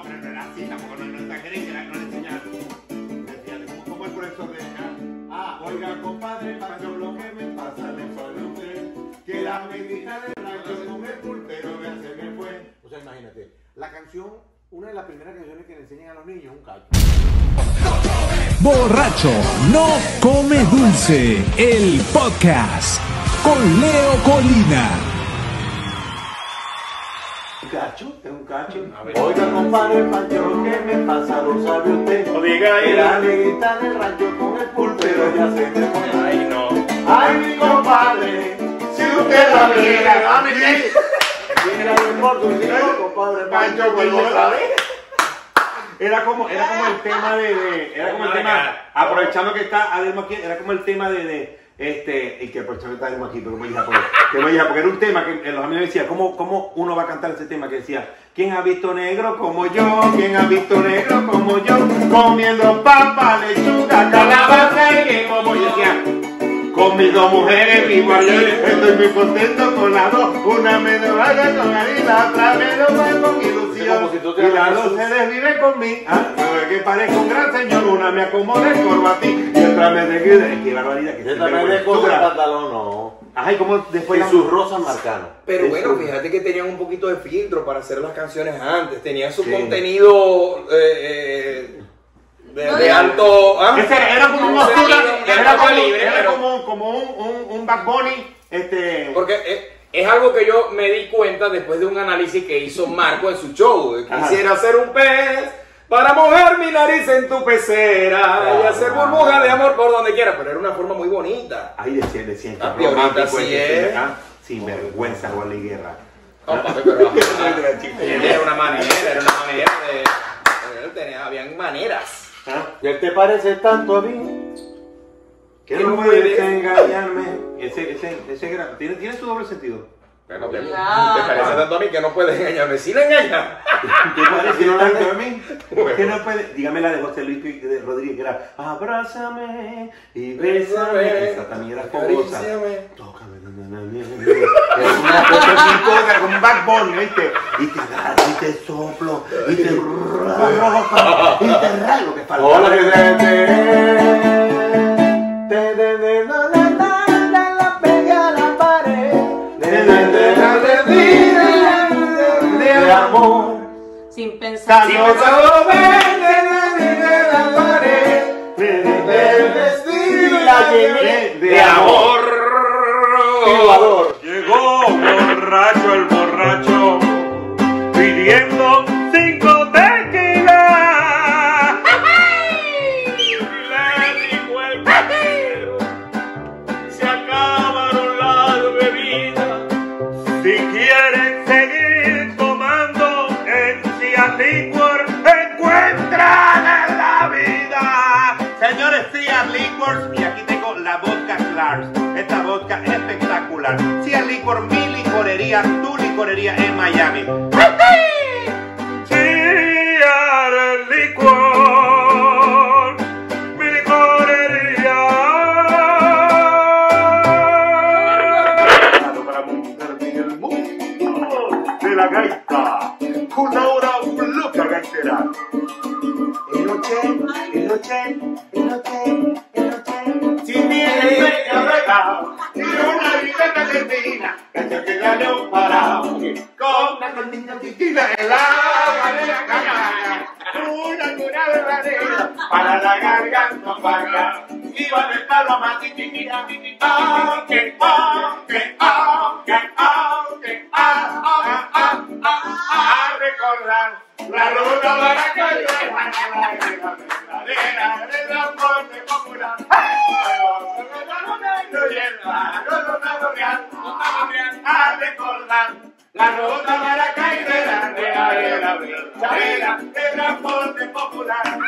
Pero no era así, tampoco no, no exageré, que no le enseñaba. Decía, ¿cómo, cómo el profesor de acá? Ah, oiga, compadre, Pancho, lo que me pasa, le usted. Que la medita del rancho con el pulpero ya se me fue. O sea, imagínate, la canción, una de las primeras canciones que le enseñan a los niños es un cacho. Borracho no come dulce, el podcast con Leo Colina. ¿Un cacho? ¿Es un cacho? Oiga, compadre Pancho, ¿qué me pasa? ¿Lo sabe usted? No diga Que él. la negrita del rancho con el pulpero ya se me fue. Ay, no. Ay, mi compadre, si usted la viera, a mí sí. Viene el morducito, compadre Pancho, pues, vuelvo otra vez. Era como, era como el tema de, de- era como el tema, aprovechando que está Adelmo aquí, era como el tema de, de este, y que aprovechando que está Adelmo aquí, pero me hija, porque, que me hija, porque era un tema que los amigos decían, ¿cómo, ¿cómo uno va a cantar ese tema? Que decía, ¿quién ha visto negro como yo? ¿Quién ha visto negro como yo? Comiendo papa, lechuga, calabaza y como yo decía, con mis dos mujeres ayer, estoy muy contento con las dos. Una me haga con Ari, la otra me va con ilusión. Y las dos se Jesús. desviven con mí. Ah, que parezco un gran señor, una me acomoda el corbatín otra me desvide. Qué barbaridad, que Yo también de vergüenza. pantalón, no. Ajá, y como después Y la- sus rosas marcanos. Pero bueno, fíjate que tenían un poquito de filtro para hacer las canciones antes. Tenían su Sí. contenido eh, eh, de, No, de alto. ¿ah? Ese era como un de era como, calibre, era pero- como, como un, un, un Bad Bunny, este... Porque es, es algo que yo me di cuenta después de un análisis que hizo Marco en su show. de Ajá. Quisiera ser un pez para mojar mi nariz en tu pecera y Ah. hacer burbuja de amor por donde quiera. Pero era una forma muy bonita. Ahí decían, decían, Ah, romántico ahorita sí este, es. Sin vergüenza, Juan y Guerra. No, papi, pero era una manera, era una manera de. él tenía- habían maneras. ¿Ah? ¿Y él te parece tanto a mí? Que no puedes puede- engañarme. Ese, ese, ese ¿tiene, tiene su doble sentido. Bueno, te, te parece tanto a mí que no puedes engañarme. Si le engañas. ¿Qué parece no la tanto a mí? Que no puede. Dígame la de José Luis de Rodríguez, que era Abrázame y bésame. Esa también era famosa. Tócame, na, na, na, na, na. Es una cosa como un Bad Bunny, ¿viste? Y te agarro, y te soplo, y te rojo, y te rayo que falta. Hola, que te te te te la la la pensar. Verde de de la pared. Del vestido y la llené de amor. Silbador. Llegó borracho el borracho pidiendo cinco tequilas. Espectacular. Cia Liquor, mi licorería, tu licorería en Miami. Cia Liquor, mi licorería. para montarte en el mundo de la gaita. Con Laura Bluca Gaitera. En noche, en noche, en noche, en noche. Si vienes de la galera cagada. Una cura verdadera para la garganta vaga. Iba del palo a matitinita. Aunque, aunque, aunque, aunque, a recordar la ruta para que la era verdadera del transporte popular.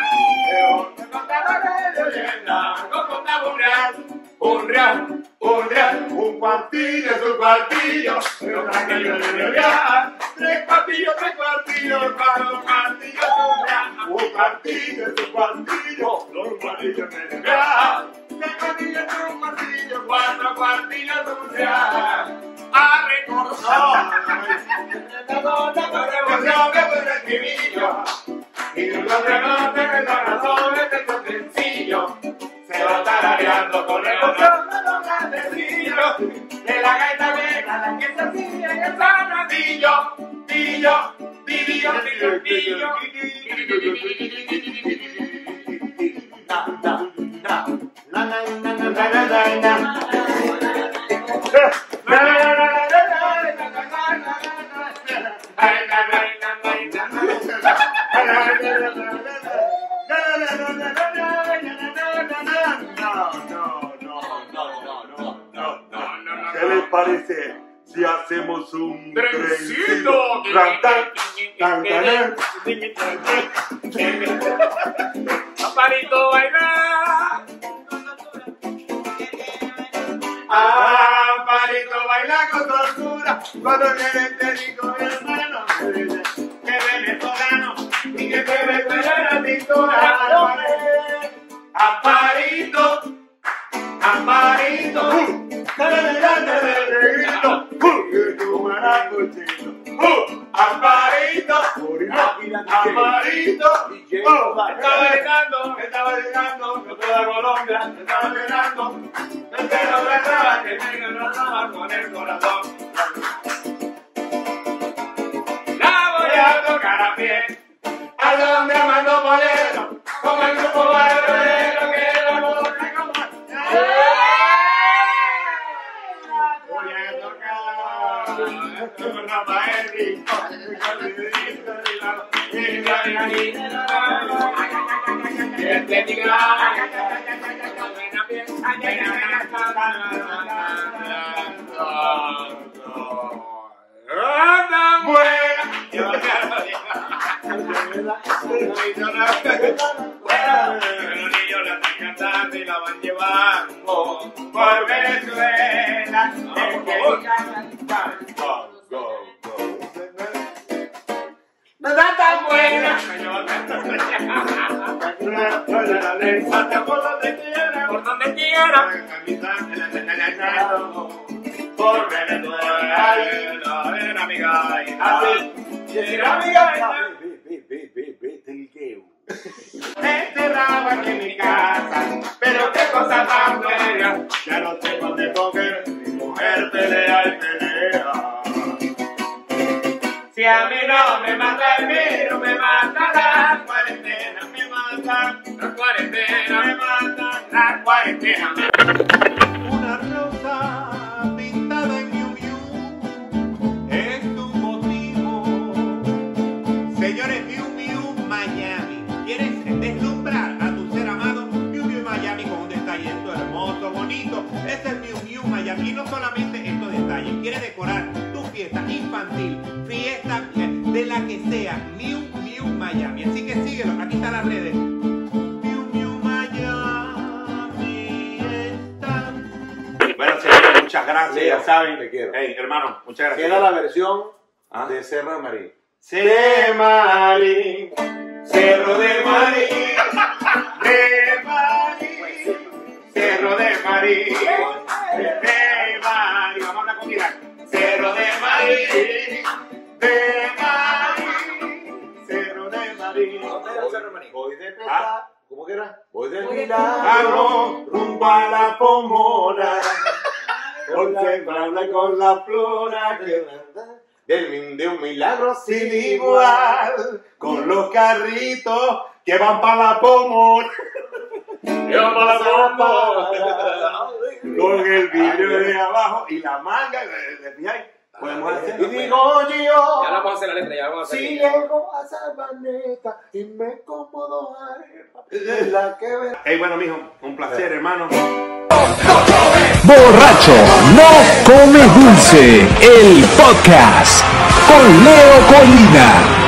De contadores de leyenda, con contado un real, un cuartillo es un cuartillo, pero un aquello de real, tres cuartillos, tres cuartillos, cuatro cuartillos es un cuartillo es un cuartillo, dos cuartillos de real, tres cuartillos es un cuartillo, cuatro cuartillos es mi brillo. Mi dulce regate que sana sobre este. Se va tarareando con el botón de. De la gaita vieja, la que se hacía en el sanadillo. Dillo, dillo, dillo, dillo. Na, si hacemos un Trencito. Amparito baila. Amparito baila con tortura cuando viene te digo hermano Estaba bailando, estaba bailando, yo toda Colombia, estaba bailando, el que no trataba, que me trataba con el corazón. Por donde quiera, Por donde quiera. por Venezuela. Ven, amiga. Así. Mira, amiga. Ve, ve, ve, ve, ve, del gueu. Me encerraba aquí en mi casa, pero qué cosa tan buena. Ya no sé dónde coger, mi mujer pelea y pelea. Si a mí no me mata el virus, me mata Una rosa pintada en Miu Miu es tu motivo. Señores, Miu Miu Miami. ¿Quieres deslumbrar a tu ser amado? Miu Miu Miami con un detallito hermoso, bonito. Ese es Miu Miu Miami. Y no solamente estos detalles. ¿Quieres decorar tu fiesta infantil, fiesta de la que sea? Miu Miu Miami. Así que síguelo. Aquí están las redes. Muchas gracias. Leo, ya saben. te quiero. Hey, hermano, muchas gracias. Queda la versión Ah. de Serra Marín. De Marín, Cerro de Marín, de Marín, Cerro de Marín, de Marín, vamos a hablar con Mira. Cerro de Marín, de Marín, Cerro de Marín. Voy de pesa. Ah. ¿Cómo que era? Voy de milagro rumbo a la pomona, contemplable con la flora que del, de un milagro sin igual. con los carritos que van para la pomona. Que van para la pomona. Con el vidrio de abajo y la manga, ¿te fijáis? Podemos hacer. Y digo Ya la yo, vamos a hacer la letra, ya la vamos a hacer. si llego a Sabaneta y me acomodo arepa, es la que ve. Hey, bueno, mijo, un placer, hermano. Borracho no come dulce, el podcast con Leo Colina.